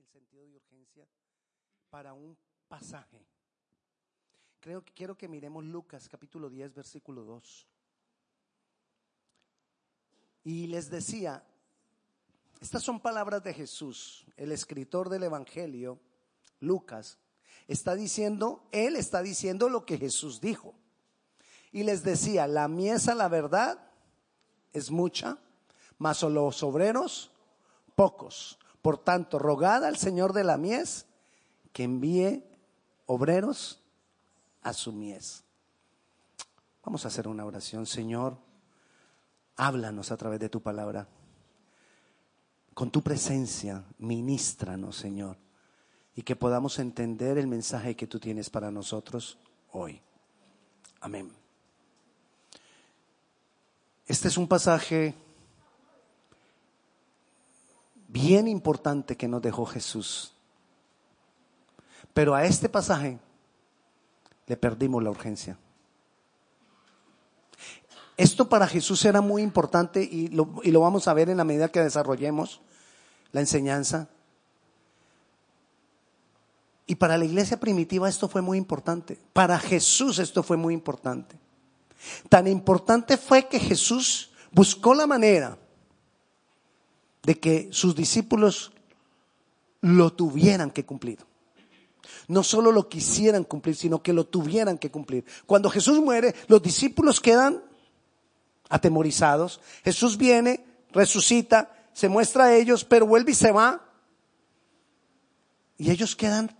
el sentido de urgencia para un pasaje. Creo que quiero que miremos Lucas capítulo 10 versículo 2. Y les decía, estas son palabras de Jesús, el escritor del Evangelio, Lucas, está diciendo, él está diciendo lo que Jesús dijo. Y les decía, la miesa, la verdad, es mucha, mas los obreros, pocos. Por tanto, rogad al Señor de la mies que envíe obreros a su mies. Vamos a hacer una oración, Señor. Háblanos a través de tu palabra. Con tu presencia, ministranos, Señor, y que podamos entender el mensaje que tú tienes para nosotros hoy. Amén. Este es un pasaje bien importante que nos dejó Jesús. Pero a este pasaje le perdimos la urgencia. Esto para Jesús era muy importante y lo, y lo, vamos a ver en la medida que desarrollemos la enseñanza. Y para la iglesia primitiva esto fue muy importante. Para Jesús esto fue muy importante. Tan importante fue que Jesús buscó la manera de que sus discípulos lo tuvieran que cumplir. No solo lo quisieran cumplir, sino que lo tuvieran que cumplir. Cuando Jesús muere, los discípulos quedan atemorizados. Jesús viene, resucita, se muestra a ellos, pero vuelve y se va. Y ellos quedan,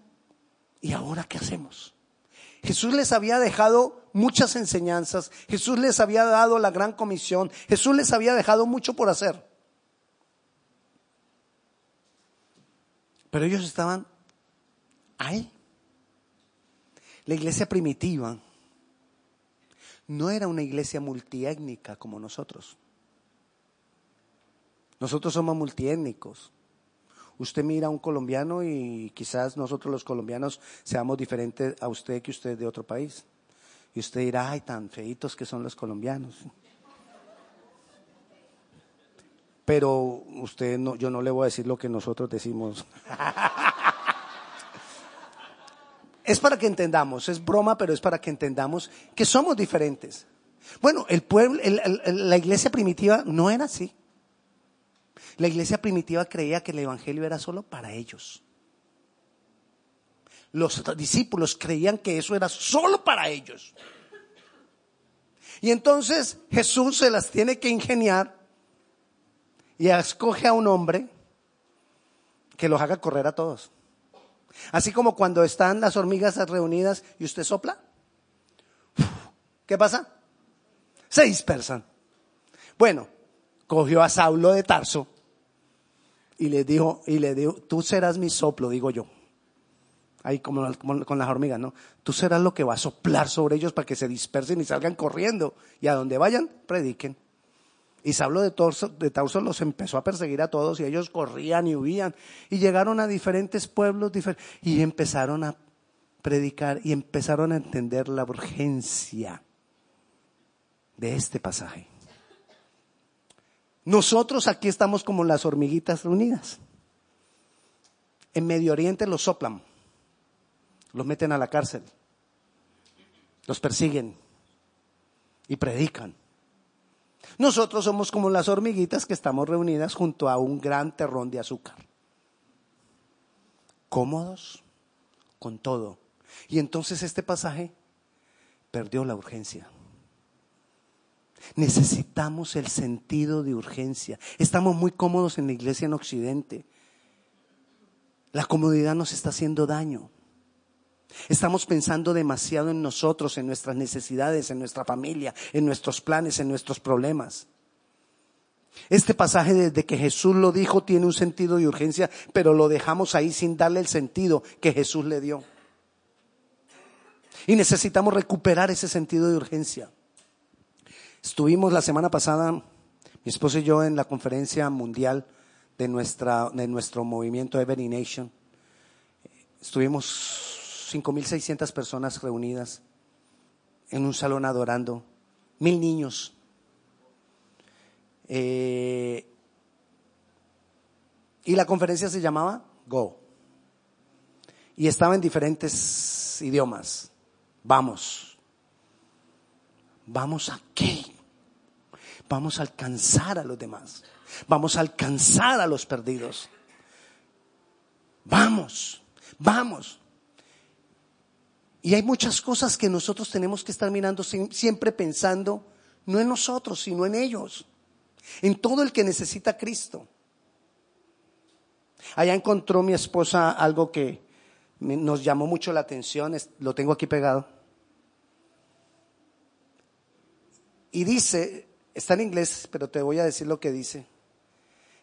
¿y ahora qué hacemos? Jesús les había dejado muchas enseñanzas, Jesús les había dado la gran comisión, Jesús les había dejado mucho por hacer. Pero ellos estaban ahí. La iglesia primitiva no era una iglesia multiétnica como nosotros. Nosotros somos multiétnicos. Usted mira a un colombiano y quizás nosotros los colombianos seamos diferentes a usted que usted de otro país. Y usted dirá, ay, tan feitos que son los colombianos. Pero usted no, yo no le voy a decir lo que nosotros decimos. es para que entendamos, es broma, pero es para que entendamos que somos diferentes. Bueno, el pueblo, la iglesia primitiva no era así. La iglesia primitiva creía que el evangelio era solo para ellos. Los discípulos creían que eso era solo para ellos. Y entonces Jesús se las tiene que ingeniar y escoge a un hombre que los haga correr a todos. Así como cuando están las hormigas reunidas y usted sopla. ¿Qué pasa? Se dispersan. Bueno, cogió a Saulo de Tarso y le dijo, y le dijo, tú serás mi soplo, digo yo. Ahí como, como, con las hormigas, ¿no? Tú serás lo que va a soplar sobre ellos para que se dispersen y salgan corriendo. Y a donde vayan, prediquen. Y Saulo de de Tarso los empezó a perseguir a todos y ellos corrían y huían. Y llegaron a diferentes pueblos y empezaron a predicar y empezaron a entender la urgencia de este pasaje. Nosotros aquí estamos como las hormiguitas reunidas. En Medio Oriente los soplan, los meten a la cárcel, los persiguen y predican. Nosotros somos como las hormiguitas que estamos reunidas junto a un gran terrón de azúcar. Cómodos con todo. Y entonces este pasaje perdió la urgencia. Necesitamos el sentido de urgencia. Estamos muy cómodos en la iglesia en Occidente. La comodidad nos está haciendo daño. Estamos pensando demasiado en nosotros, en nuestras necesidades, en nuestra familia, en nuestros planes, en nuestros problemas. Este pasaje desde que Jesús lo dijo tiene un sentido de urgencia, pero lo dejamos ahí sin darle el sentido que Jesús le dio. Y necesitamos recuperar ese sentido de urgencia. Estuvimos la semana pasada, mi esposo y yo, en la conferencia mundial de, nuestra, de nuestro movimiento Every Nation. Estuvimos 5.600 personas reunidas en un salón adorando, mil niños. Eh, y la conferencia se llamaba Go. y estaba en diferentes idiomas. Vamos. ¿Vamos a qué? Vamos a alcanzar a los demás. Vamos a alcanzar a los perdidos. Vamos, vamos. Y hay muchas cosas que nosotros tenemos que estar mirando siempre pensando, no en nosotros, sino en ellos, en todo el que necesita Cristo. Allá encontró mi esposa algo que nos llamó mucho la atención, lo tengo aquí pegado. Y dice, está en inglés, pero te voy a decir lo que dice.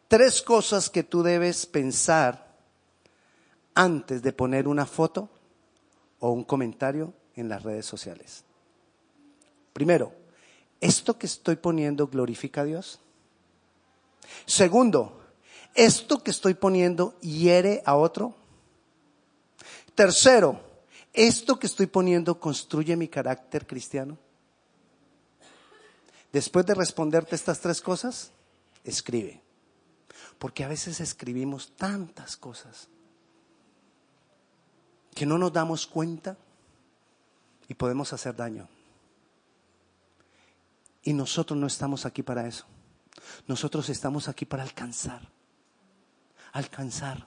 Tres cosas que tú debes pensar antes de poner una foto o un comentario en las redes sociales. Primero, ¿esto que estoy poniendo glorifica a Dios? Segundo, ¿esto que estoy poniendo hiere a otro? Tercero, ¿esto que estoy poniendo construye mi carácter cristiano? Después de responderte estas tres cosas, escribe. Porque a veces escribimos tantas cosas que no nos damos cuenta y podemos hacer daño. Y nosotros no estamos aquí para eso. Nosotros estamos aquí para alcanzar, alcanzar,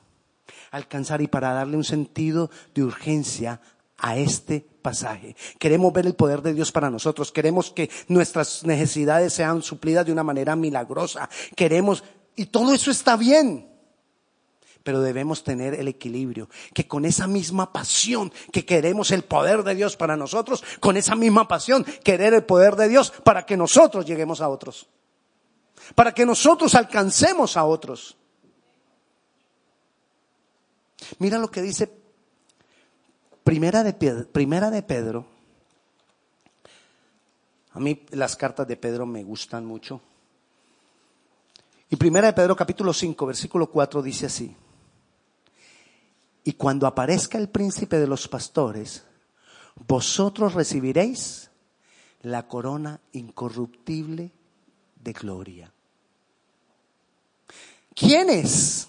alcanzar y para darle un sentido de urgencia a este pasaje. Queremos ver el poder de Dios para nosotros. Queremos que nuestras necesidades sean suplidas de una manera milagrosa. Queremos, y todo eso está bien pero debemos tener el equilibrio, que con esa misma pasión que queremos el poder de Dios para nosotros, con esa misma pasión querer el poder de Dios para que nosotros lleguemos a otros, para que nosotros alcancemos a otros. Mira lo que dice Primera de Pedro, primera de Pedro. A mí las cartas de Pedro me gustan mucho. Y Primera de Pedro capítulo 5, versículo 4 dice así. Y cuando aparezca el príncipe de los pastores, vosotros recibiréis la corona incorruptible de gloria. ¿Quién es?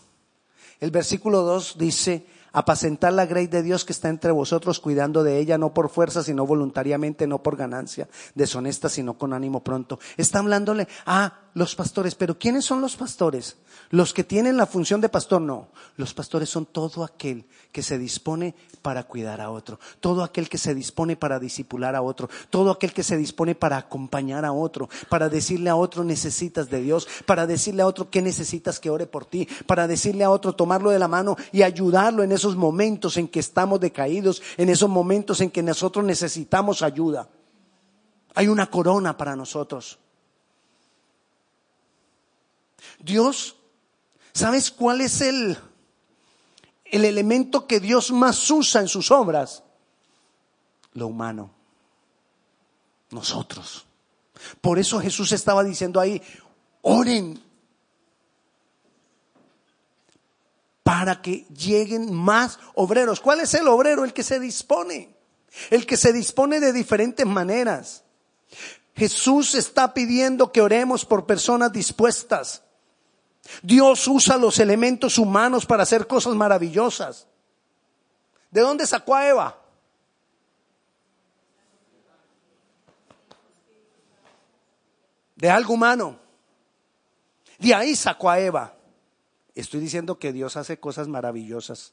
El versículo 2 dice, apacentar la grey de Dios que está entre vosotros, cuidando de ella, no por fuerza, sino voluntariamente, no por ganancia deshonesta, sino con ánimo pronto. Está hablándole a los pastores, pero ¿quiénes son los pastores? Los que tienen la función de pastor, no. Los pastores son todo aquel que se dispone para cuidar a otro, todo aquel que se dispone para disipular a otro, todo aquel que se dispone para acompañar a otro, para decirle a otro necesitas de Dios, para decirle a otro que necesitas que ore por ti, para decirle a otro tomarlo de la mano y ayudarlo en esos momentos en que estamos decaídos, en esos momentos en que nosotros necesitamos ayuda. Hay una corona para nosotros. Dios ¿Sabes cuál es el, el elemento que Dios más usa en sus obras? Lo humano. Nosotros. Por eso Jesús estaba diciendo ahí, oren para que lleguen más obreros. ¿Cuál es el obrero? El que se dispone. El que se dispone de diferentes maneras. Jesús está pidiendo que oremos por personas dispuestas Dios usa los elementos humanos para hacer cosas maravillosas. ¿De dónde sacó a Eva? De algo humano. De ahí sacó a Eva. Estoy diciendo que Dios hace cosas maravillosas.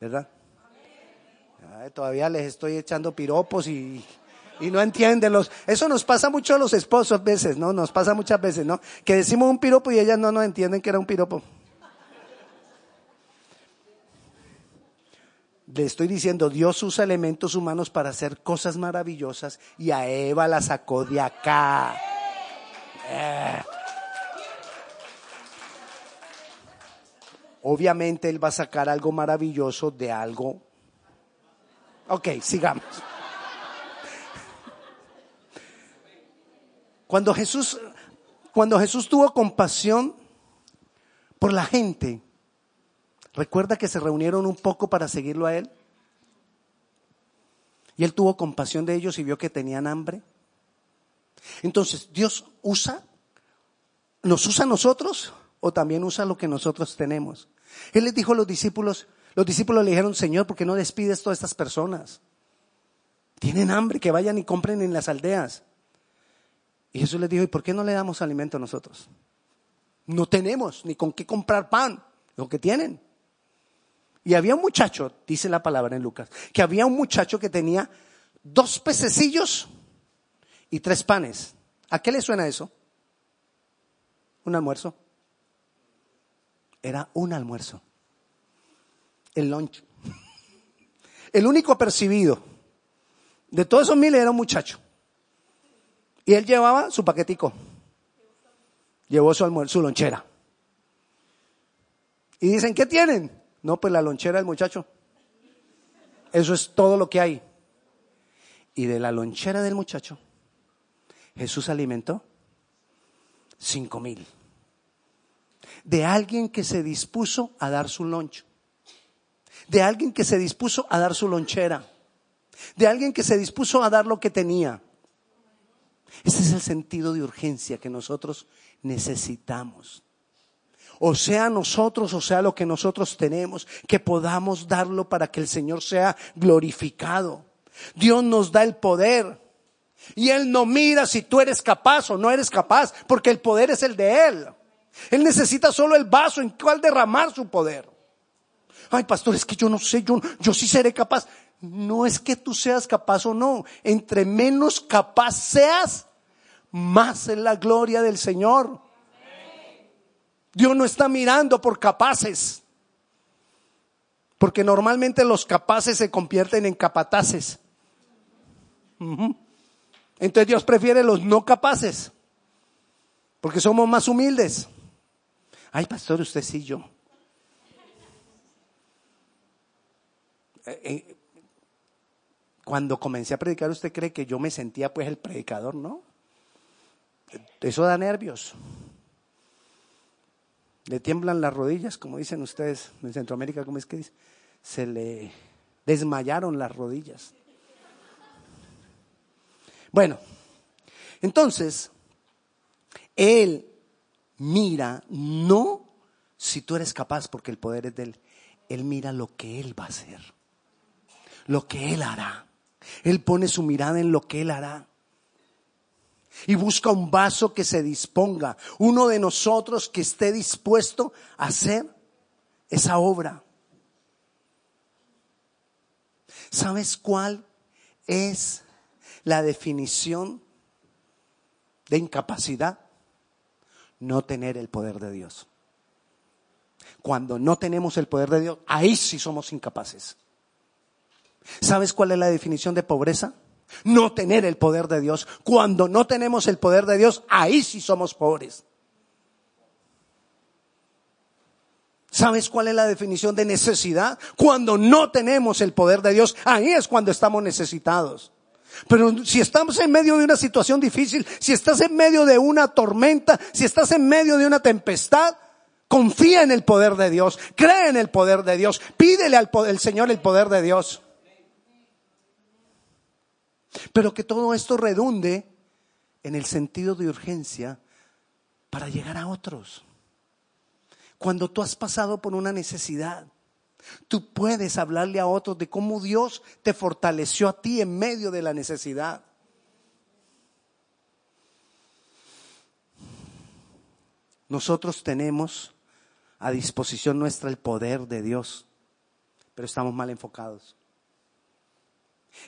¿Verdad? todavía les estoy echando piropos y y no entienden los, eso nos pasa mucho a los esposos a veces, ¿no? Nos pasa muchas veces, ¿no? Que decimos un piropo y ellas no nos entienden que era un piropo. Le estoy diciendo, Dios usa elementos humanos para hacer cosas maravillosas y a Eva la sacó de acá. Eh. Obviamente Él va a sacar algo maravilloso de algo. Ok, sigamos. Cuando Jesús, cuando Jesús tuvo compasión por la gente, recuerda que se reunieron un poco para seguirlo a él. Y él tuvo compasión de ellos y vio que tenían hambre. Entonces, Dios usa, nos usa a nosotros o también usa lo que nosotros tenemos. Él les dijo a los discípulos, Los discípulos le dijeron, Señor, ¿por qué no despides todas estas personas? Tienen hambre, que vayan y compren en las aldeas. Y Jesús les dijo, ¿y por qué no le damos alimento a nosotros? No tenemos ni con qué comprar pan, lo que tienen. Y había un muchacho, dice la palabra en Lucas, que había un muchacho que tenía dos pececillos y tres panes. ¿A qué le suena eso? ¿Un almuerzo? Era un almuerzo. El lunch. El único percibido de todos esos miles era un muchacho. Y él llevaba su paquetico. Llevó su su lonchera. Y dicen, ¿qué tienen? No, pues la lonchera del muchacho. Eso es todo lo que hay. Y de la lonchera del muchacho, Jesús alimentó cinco mil. De alguien que se dispuso a dar su loncho. De alguien que se dispuso a dar su lonchera. De alguien que se dispuso a dar lo que tenía. Ese es el sentido de urgencia que nosotros necesitamos. O sea nosotros, o sea lo que nosotros tenemos, que podamos darlo para que el Señor sea glorificado. Dios nos da el poder. Y Él no mira si tú eres capaz o no eres capaz, porque el poder es el de Él. Él necesita solo el vaso en cual derramar su poder. Ay, pastor, es que yo no sé, yo, yo sí seré capaz. No es que tú seas capaz o no. Entre menos capaz seas, más es la gloria del Señor. Dios no está mirando por capaces. Porque normalmente los capaces se convierten en capataces. Entonces Dios prefiere los no capaces. Porque somos más humildes. Ay, pastor, usted sí, yo. Eh, eh, cuando comencé a predicar, ¿usted cree que yo me sentía pues el predicador? No. Eso da nervios. Le tiemblan las rodillas, como dicen ustedes en Centroamérica, ¿cómo es que dice? Se le desmayaron las rodillas. Bueno, entonces, Él mira no si tú eres capaz, porque el poder es de Él. Él mira lo que Él va a hacer, lo que Él hará. Él pone su mirada en lo que Él hará y busca un vaso que se disponga, uno de nosotros que esté dispuesto a hacer esa obra. ¿Sabes cuál es la definición de incapacidad? No tener el poder de Dios. Cuando no tenemos el poder de Dios, ahí sí somos incapaces. ¿Sabes cuál es la definición de pobreza? No tener el poder de Dios. Cuando no tenemos el poder de Dios, ahí sí somos pobres. ¿Sabes cuál es la definición de necesidad? Cuando no tenemos el poder de Dios, ahí es cuando estamos necesitados. Pero si estamos en medio de una situación difícil, si estás en medio de una tormenta, si estás en medio de una tempestad, confía en el poder de Dios, cree en el poder de Dios, pídele al Señor el poder de Dios. Pero que todo esto redunde en el sentido de urgencia para llegar a otros. Cuando tú has pasado por una necesidad, tú puedes hablarle a otros de cómo Dios te fortaleció a ti en medio de la necesidad. Nosotros tenemos a disposición nuestra el poder de Dios, pero estamos mal enfocados.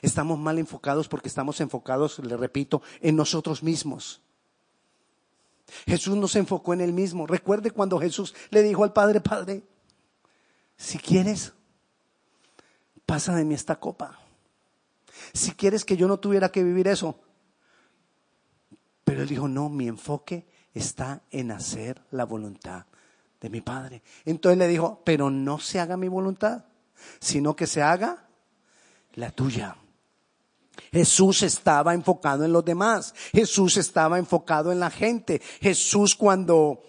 Estamos mal enfocados porque estamos enfocados, le repito, en nosotros mismos. Jesús no se enfocó en él mismo. Recuerde cuando Jesús le dijo al Padre, Padre, si quieres, pasa de mí esta copa. Si quieres que yo no tuviera que vivir eso. Pero él dijo, no, mi enfoque está en hacer la voluntad de mi Padre. Entonces le dijo, pero no se haga mi voluntad, sino que se haga la tuya. Jesús estaba enfocado en los demás. Jesús estaba enfocado en la gente. Jesús cuando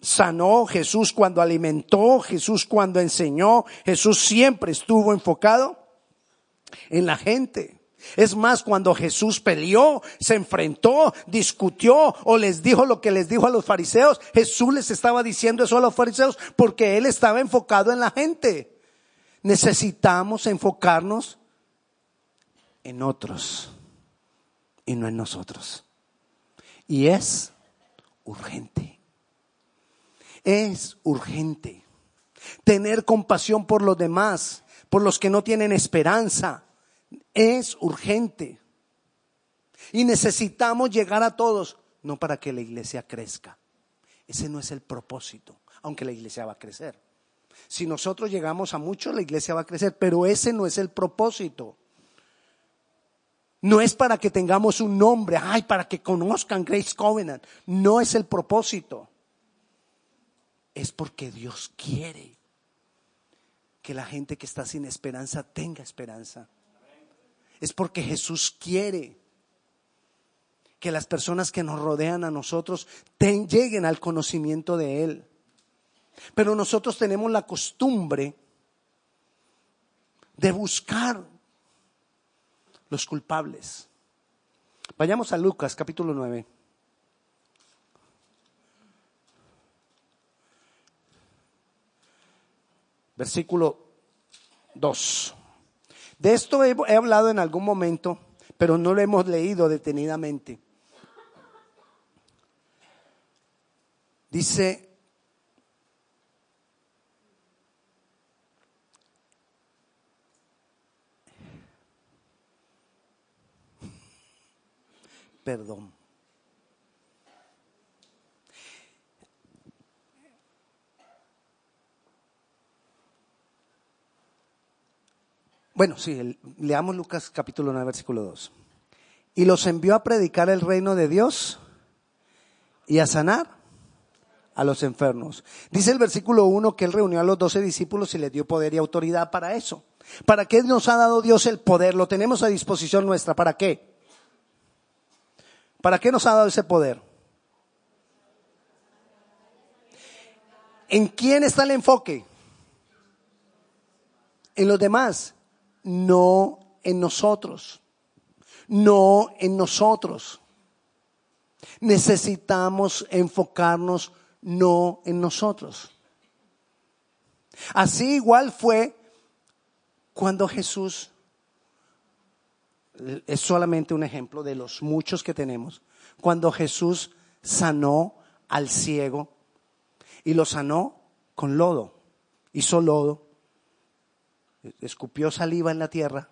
sanó, Jesús cuando alimentó, Jesús cuando enseñó, Jesús siempre estuvo enfocado en la gente. Es más, cuando Jesús peleó, se enfrentó, discutió o les dijo lo que les dijo a los fariseos, Jesús les estaba diciendo eso a los fariseos porque él estaba enfocado en la gente. Necesitamos enfocarnos en otros y no en nosotros. Y es urgente. Es urgente. Tener compasión por los demás, por los que no tienen esperanza, es urgente. Y necesitamos llegar a todos, no para que la iglesia crezca. Ese no es el propósito, aunque la iglesia va a crecer. Si nosotros llegamos a muchos, la iglesia va a crecer, pero ese no es el propósito. No es para que tengamos un nombre, ay, para que conozcan Grace Covenant. No es el propósito. Es porque Dios quiere que la gente que está sin esperanza tenga esperanza. Es porque Jesús quiere que las personas que nos rodean a nosotros lleguen al conocimiento de Él. Pero nosotros tenemos la costumbre de buscar los culpables. Vayamos a Lucas capítulo 9. Versículo 2. De esto he, he, hablado en algún momento, pero no lo hemos leído detenidamente. Dice perdón. Bueno, sí, leamos Lucas capítulo 9, versículo 2. Y los envió a predicar el reino de Dios y a sanar a los enfermos. Dice el versículo 1 que él reunió a los doce discípulos y les dio poder y autoridad para eso. ¿Para qué nos ha dado Dios el poder? Lo tenemos a disposición nuestra. ¿Para qué? ¿Para qué nos ha dado ese poder? ¿En quién está el enfoque? En los demás, no en nosotros. No en nosotros. Necesitamos enfocarnos no en nosotros. Así igual fue cuando Jesús es solamente un ejemplo de los muchos que tenemos. Cuando Jesús sanó al ciego y lo sanó con lodo, hizo lodo, escupió saliva en la tierra,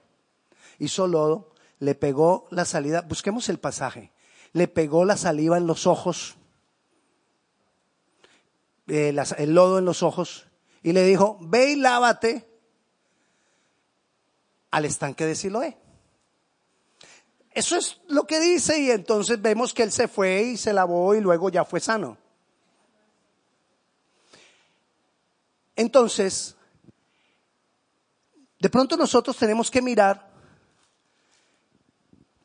hizo lodo, le pegó la salida, busquemos el pasaje, le pegó la saliva en los ojos, eh, el lodo en los ojos, y le dijo, ve y lávate al estanque de Siloé. Eso es lo que dice y entonces vemos que él se fue y se lavó y luego ya fue sano. Entonces, de pronto nosotros tenemos que mirar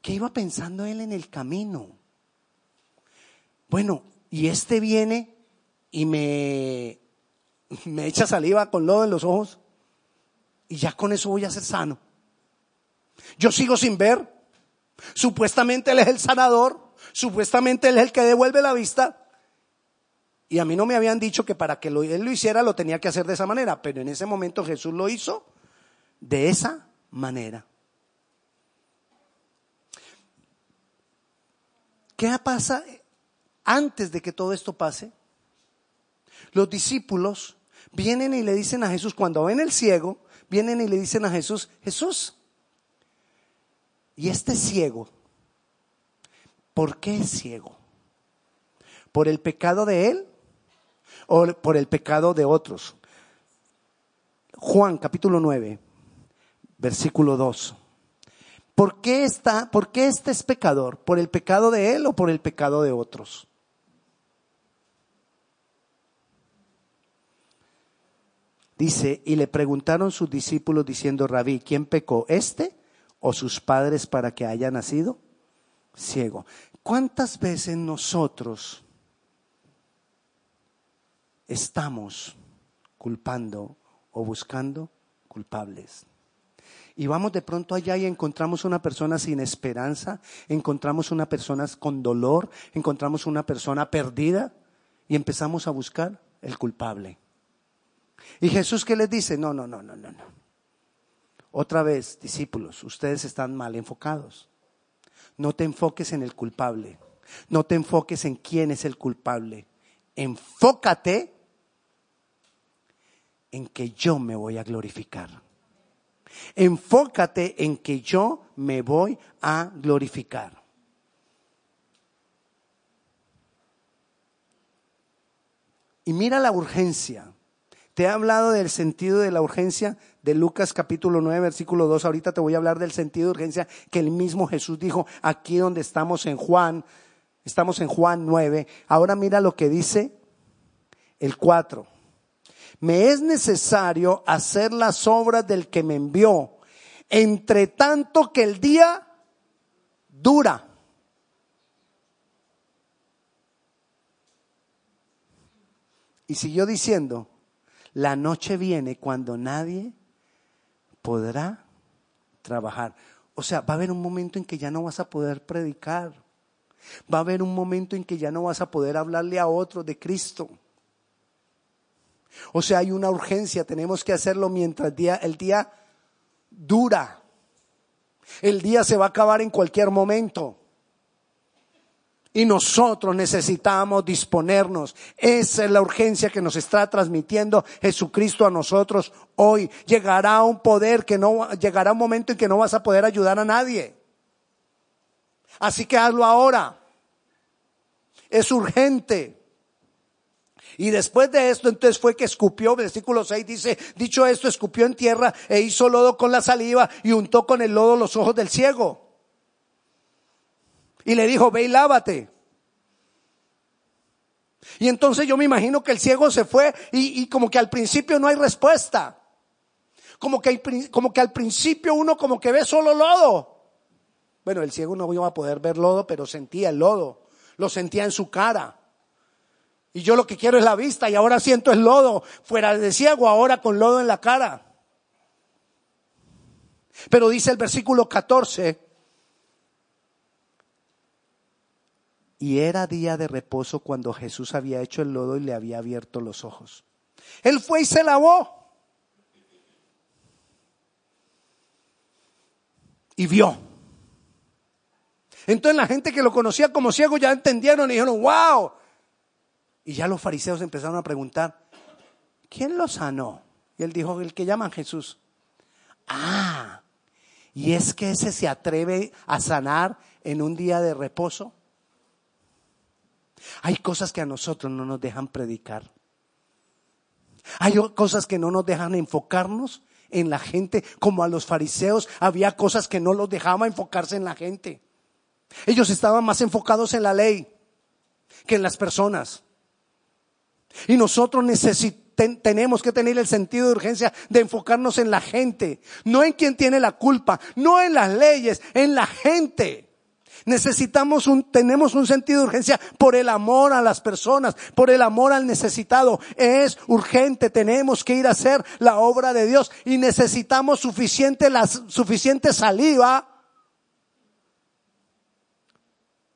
qué iba pensando él en el camino. Bueno, y este viene y me, me echa saliva con lodo en los ojos y ya con eso voy a ser sano. Yo sigo sin ver, Supuestamente Él es el sanador, supuestamente Él es el que devuelve la vista. Y a mí no me habían dicho que para que Él lo hiciera lo tenía que hacer de esa manera, pero en ese momento Jesús lo hizo de esa manera. ¿Qué pasa antes de que todo esto pase? Los discípulos vienen y le dicen a Jesús, cuando ven el ciego, vienen y le dicen a Jesús, Jesús, y este ciego, ¿por qué es ciego? ¿Por el pecado de él o por el pecado de otros? Juan capítulo 9, versículo 2. ¿Por qué está, por qué este es pecador? ¿Por el pecado de él o por el pecado de otros? Dice, y le preguntaron sus discípulos diciendo, Rabí, ¿quién pecó? ¿Este o sus padres para que haya nacido ciego. ¿Cuántas veces nosotros estamos culpando o buscando culpables? Y vamos de pronto allá y encontramos una persona sin esperanza, encontramos una persona con dolor, encontramos una persona perdida y empezamos a buscar el culpable. Y Jesús que les dice, no, no, no, no, no, no. Otra vez, discípulos, ustedes están mal enfocados. No te enfoques en el culpable. No te enfoques en quién es el culpable. Enfócate en que yo me voy a glorificar. Enfócate en que yo me voy a glorificar. Y mira la urgencia. Te he hablado del sentido de la urgencia de Lucas capítulo 9, versículo 2. Ahorita te voy a hablar del sentido de urgencia que el mismo Jesús dijo aquí donde estamos en Juan. Estamos en Juan 9. Ahora mira lo que dice el 4 me es necesario hacer las obras del que me envió, entre tanto que el día dura. Y siguió diciendo, la noche viene cuando nadie podrá trabajar. O sea, va a haber un momento en que ya no vas a poder predicar. Va a haber un momento en que ya no vas a poder hablarle a otro de Cristo. O sea, hay una urgencia, tenemos que hacerlo mientras el día, el día dura. El día se va a acabar en cualquier momento. Y nosotros necesitamos disponernos. Esa es la urgencia que nos está transmitiendo Jesucristo a nosotros hoy. Llegará un poder que no, llegará un momento en que no vas a poder ayudar a nadie. Así que hazlo ahora. Es urgente. Y después de esto, entonces fue que escupió, versículo 6 dice, dicho esto, escupió en tierra e hizo lodo con la saliva y untó con el lodo los ojos del ciego. Y le dijo, ve y lávate. Y entonces yo me imagino que el ciego se fue y, como que al principio no hay respuesta. Como que, como que al principio uno como que ve solo lodo. Bueno, el ciego no iba a poder ver lodo, pero sentía el lodo. Lo sentía en su cara. Y yo lo que quiero es la vista y ahora siento el lodo fuera de ciego, ahora con lodo en la cara. Pero dice el versículo 14, y era día de reposo cuando Jesús había hecho el lodo y le había abierto los ojos. Él fue y se lavó. Y vio. Entonces la gente que lo conocía como ciego ya entendieron y dijeron, wow, y ya los fariseos empezaron a preguntar, ¿quién lo sanó? Y él dijo, el que llaman Jesús. Ah, ¿y es que ese se atreve a sanar en un día de reposo? Hay cosas que a nosotros no nos dejan predicar. Hay cosas que no nos dejan enfocarnos en la gente, como a los fariseos había cosas que no los dejaban enfocarse en la gente. Ellos estaban más enfocados en la ley que en las personas. Y nosotros tenemos que tener el sentido de urgencia de enfocarnos en la gente, no en quien tiene la culpa, no en las leyes, en la gente. Necesitamos un, tenemos un sentido de urgencia por el amor a las personas, por el amor al necesitado. Es urgente, tenemos que ir a hacer la obra de Dios y necesitamos suficiente, la, suficiente saliva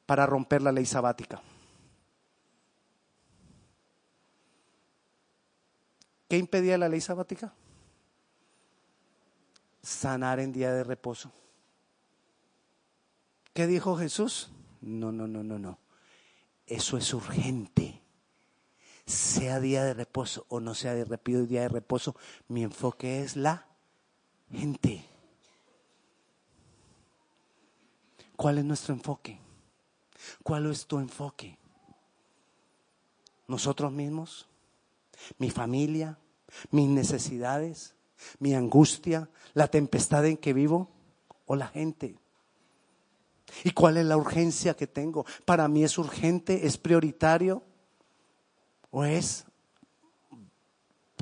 para romper la ley sabática. ¿Qué impedía la ley sabática? Sanar en día de reposo. ¿Qué dijo Jesús? No, no, no, no, no. Eso es urgente. Sea día de reposo o no sea de repido día de reposo, mi enfoque es la gente. ¿Cuál es nuestro enfoque? ¿Cuál es tu enfoque? ¿Nosotros mismos? mi familia, mis necesidades, mi angustia, la tempestad en que vivo o la gente. ¿Y cuál es la urgencia que tengo? ¿Para mí es urgente? ¿Es prioritario? ¿O es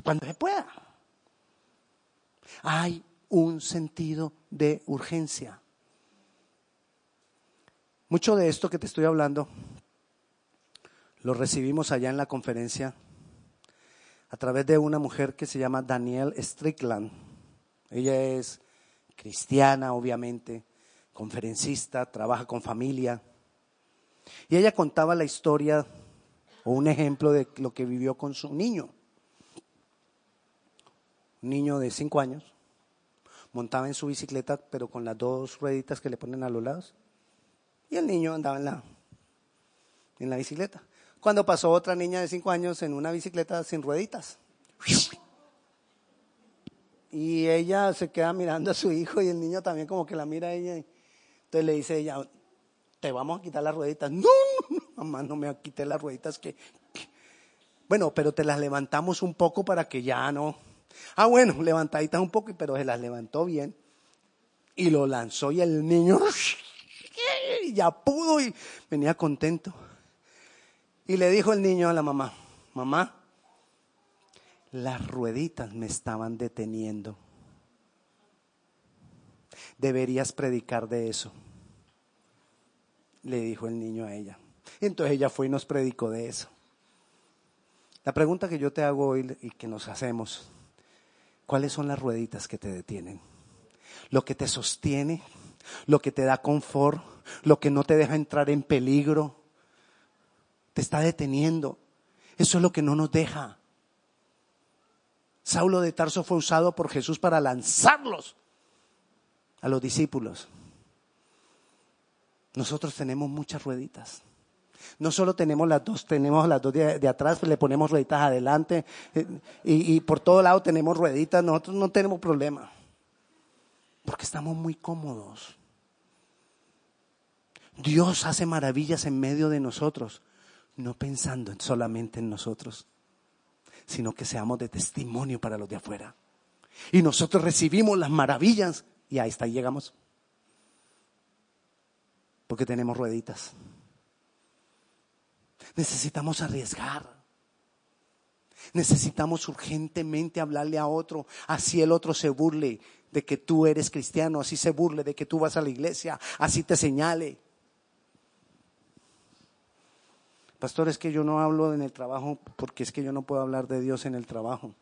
cuando se pueda? Hay un sentido de urgencia. Mucho de esto que te estoy hablando lo recibimos allá en la conferencia a través de una mujer que se llama Danielle Strickland. Ella es cristiana, obviamente, conferencista, trabaja con familia. Y ella contaba la historia o un ejemplo de lo que vivió con su niño. Un niño de cinco años, montaba en su bicicleta, pero con las dos rueditas que le ponen a los lados. Y el niño andaba en la, en la bicicleta. Cuando pasó otra niña de cinco años en una bicicleta sin rueditas. Y ella se queda mirando a su hijo y el niño también como que la mira ella. Entonces le dice ella, te vamos a quitar las rueditas. No, mamá, no me quité las rueditas que, Bueno, pero te las levantamos un poco para que ya no. Ah, bueno, levantaditas un poco, pero se las levantó bien. Y lo lanzó y el niño ya pudo y venía contento. Y le dijo el niño a la mamá, mamá, las rueditas me estaban deteniendo. Deberías predicar de eso, le dijo el niño a ella. Entonces ella fue y nos predicó de eso. La pregunta que yo te hago hoy y que nos hacemos, ¿cuáles son las rueditas que te detienen? Lo que te sostiene, lo que te da confort, lo que no te deja entrar en peligro, te está deteniendo. Eso es lo que no nos deja. Saulo de Tarso fue usado por Jesús para lanzarlos a los discípulos. Nosotros tenemos muchas rueditas. No solo tenemos las dos, tenemos las dos de, atrás, le ponemos rueditas adelante eh, y, y, por todo lado tenemos rueditas, nosotros no tenemos problema. Porque estamos muy cómodos. Dios hace maravillas en medio de nosotros, no pensando solamente en nosotros sino que seamos de testimonio para los de afuera. Y nosotros recibimos las maravillas y ahí está, llegamos. Porque tenemos rueditas. Necesitamos arriesgar. Necesitamos urgentemente hablarle a otro, así el otro se burle de que tú eres cristiano, así se burle de que tú vas a la iglesia, así te señale. Pastor, es que yo no hablo en el trabajo porque es que yo no puedo hablar de Dios en el trabajo.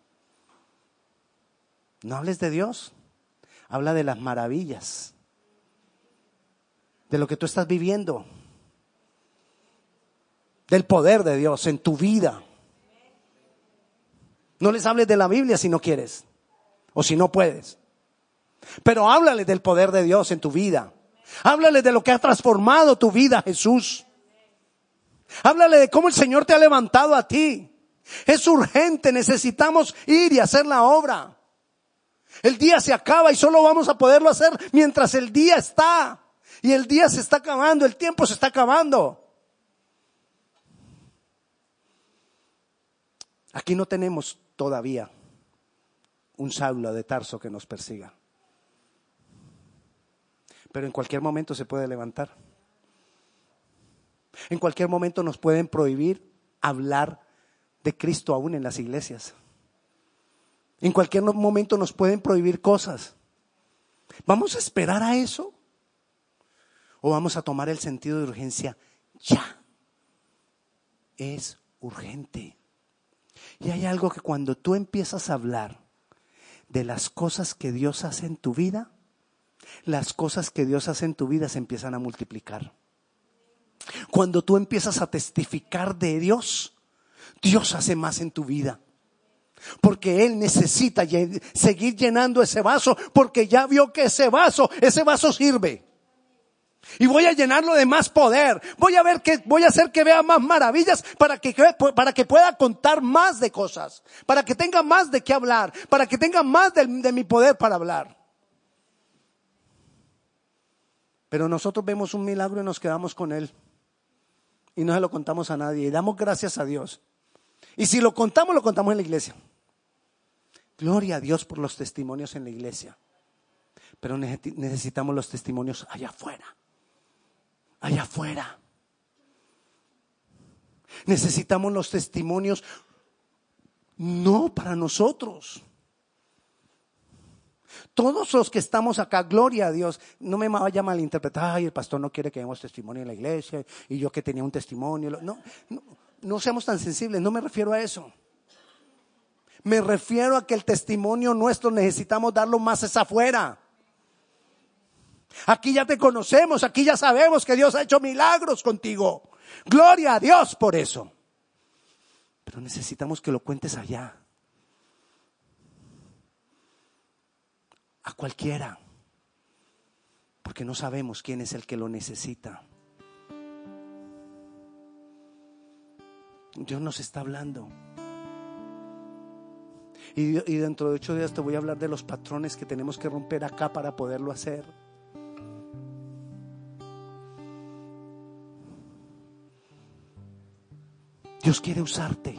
No hables de Dios. Habla de las maravillas. De lo que tú estás viviendo. Del poder de Dios en tu vida. No les hables de la Biblia si no quieres. O si no puedes. Pero háblale del poder de Dios en tu vida. Háblale de lo que ha transformado tu vida, Jesús. Háblale de cómo el Señor te ha levantado a ti. Es urgente, necesitamos ir y hacer la obra. El día se acaba y solo vamos a poderlo hacer mientras el día está. Y el día se está acabando, el tiempo se está acabando. Aquí no tenemos todavía un Saulo de Tarso que nos persiga. Pero en cualquier momento se puede levantar. En cualquier momento nos pueden prohibir hablar de Cristo aún en las iglesias. En cualquier momento nos pueden prohibir cosas. ¿Vamos a esperar a eso? ¿O vamos a tomar el sentido de urgencia ya? Es urgente. Y hay algo que cuando tú empiezas a hablar de las cosas que Dios hace en tu vida, las cosas que Dios hace en tu vida se empiezan a multiplicar. Cuando tú empiezas a testificar de Dios, Dios hace más en tu vida. Porque Él necesita seguir llenando ese vaso, porque ya vio que ese vaso, ese vaso sirve. Y voy a llenarlo de más poder. Voy a ver que, voy a hacer que vea más maravillas para que, para que pueda contar más de cosas. Para que tenga más de qué hablar. Para que tenga más de mi poder para hablar. Pero nosotros vemos un milagro y nos quedamos con él y no se lo contamos a nadie. Y damos gracias a Dios. Y si lo contamos, lo contamos en la iglesia. Gloria a Dios por los testimonios en la iglesia. Pero necesitamos los testimonios allá afuera. Allá afuera. Necesitamos los testimonios no para nosotros. Todos los que estamos acá, gloria a Dios, no me vaya a malinterpretar, ay, el pastor no quiere que demos testimonio en la iglesia y yo que tenía un testimonio. No, no, no seamos tan sensibles, no me refiero a eso. Me refiero a que el testimonio nuestro necesitamos darlo más hacia afuera. Aquí ya te conocemos, aquí ya sabemos que Dios ha hecho milagros contigo. Gloria a Dios por eso. Pero necesitamos que lo cuentes allá. a cualquiera, porque no sabemos quién es el que lo necesita. Dios nos está hablando. Y, dentro de ocho días te voy a hablar de los patrones que tenemos que romper acá para poderlo hacer. Dios quiere usarte.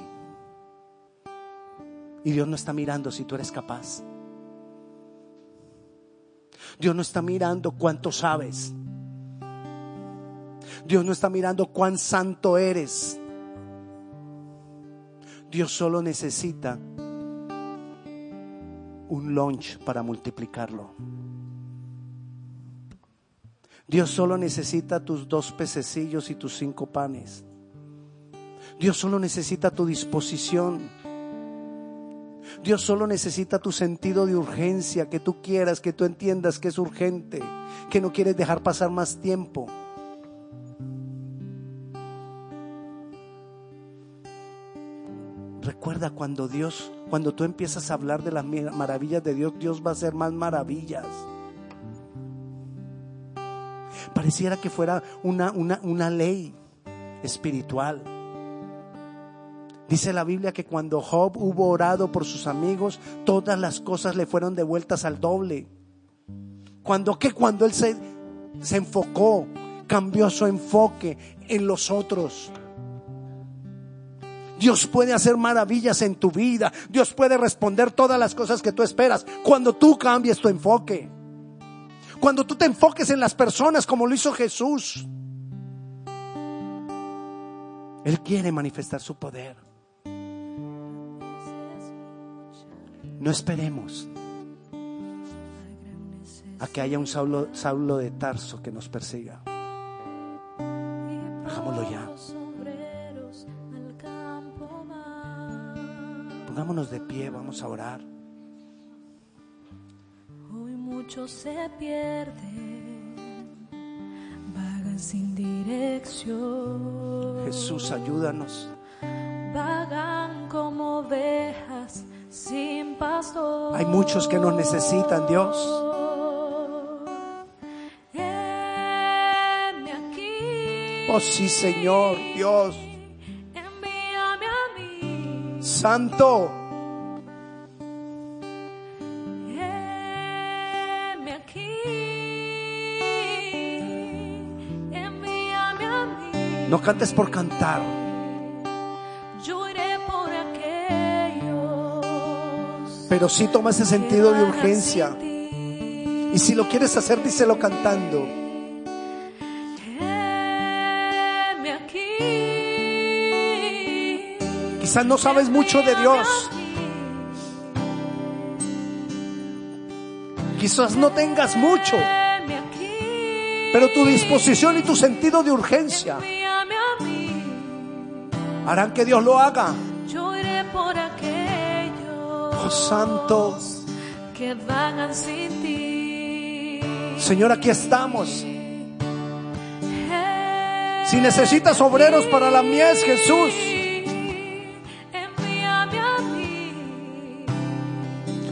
Y Dios no está mirando si tú eres capaz. Dios no está mirando cuánto sabes. Dios no está mirando cuán santo eres. Dios solo necesita un lunch para multiplicarlo. Dios solo necesita tus dos pececillos y tus cinco panes. Dios solo necesita tu disposición. Dios solo necesita tu sentido de urgencia, que tú quieras, que tú entiendas que es urgente, que no quieres dejar pasar más tiempo. Recuerda cuando Dios, cuando tú empiezas a hablar de las maravillas de Dios, Dios va a hacer más maravillas. Pareciera que fuera una, una, una ley espiritual. Dice la Biblia que cuando Job hubo orado por sus amigos, todas las cosas le fueron devueltas al doble. Cuando que cuando él se, se enfocó, cambió su enfoque en los otros. Dios puede hacer maravillas en tu vida. Dios puede responder todas las cosas que tú esperas cuando tú cambies tu enfoque. Cuando tú te enfoques en las personas como lo hizo Jesús. Él quiere manifestar su poder. No esperemos a que haya un Saulo, de Tarso que nos persiga. Hagámoslo ya. Pongámonos de pie, vamos a orar. Hoy muchos se pierden, vagan sin dirección. Jesús, ayúdanos. Vagan como ovejas sin pastor. Hay muchos que nos necesitan, Dios. Oh sí, Señor, Dios. Envíame a mí. Santo. No cantes por cantar. Por aquellos. Pero sí toma ese sentido de urgencia. Y si lo quieres hacer, díselo cantando. Quizás no sabes mucho de Dios. Quizás no tengas mucho. Pero tu disposición y tu sentido de urgencia. Harán que Dios lo haga. Yo iré por aquellos Oh, Santo. que vagan sin ti. Señor, aquí estamos. Si necesitas obreros para la mies, Jesús,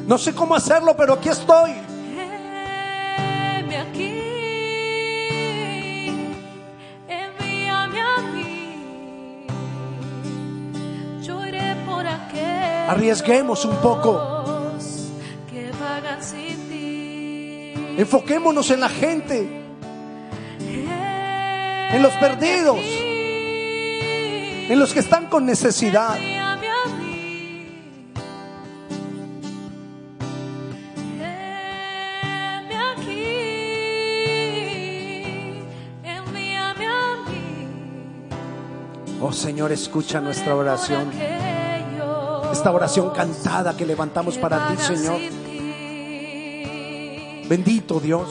no sé cómo hacerlo, pero aquí estoy. Arriesguemos un poco. Enfoquémonos en la gente, en los perdidos, en los que están con necesidad. Oh Señor, escucha nuestra oración. Esta oración cantada que levantamos para ti, Señor. Bendito Dios.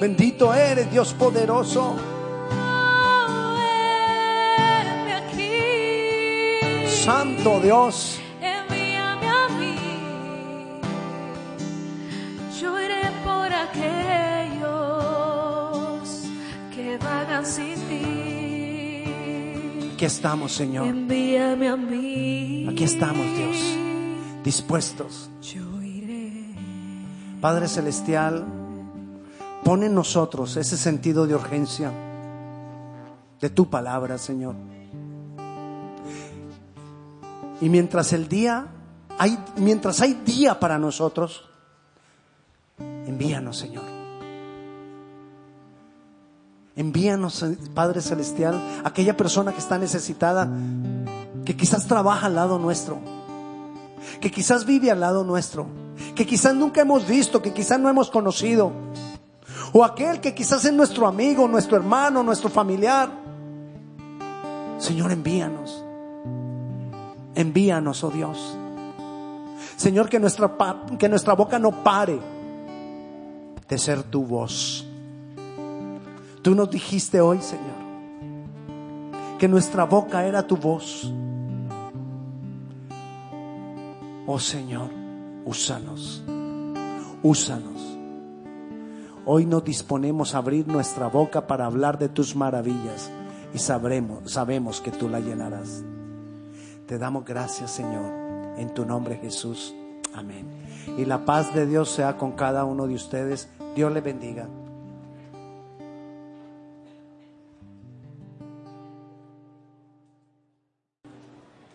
Bendito eres, Dios poderoso. Santo Dios. Aquí estamos, Señor. Envíame a mí. Aquí estamos, Dios, dispuestos. Padre Celestial, pon en nosotros ese sentido de urgencia de tu palabra, Señor. Y mientras el día hay, mientras hay día para nosotros, envíanos, Señor. Envíanos, Padre Celestial, aquella persona que está necesitada, que quizás trabaja al lado nuestro, que quizás vive al lado nuestro, que quizás nunca hemos visto, que quizás no hemos conocido, o aquel que quizás es nuestro amigo, nuestro hermano, nuestro familiar. Señor, envíanos. Envíanos, oh Dios. Señor, que nuestra, que nuestra boca no pare de ser tu voz. Tú nos dijiste hoy, Señor, que nuestra boca era tu voz. Oh Señor, úsanos, úsanos. Hoy nos disponemos a abrir nuestra boca para hablar de tus maravillas y sabremos, sabemos que tú la llenarás. Te damos gracias, Señor, en tu nombre Jesús. Amén. Y la paz de Dios sea con cada uno de ustedes. Dios le bendiga.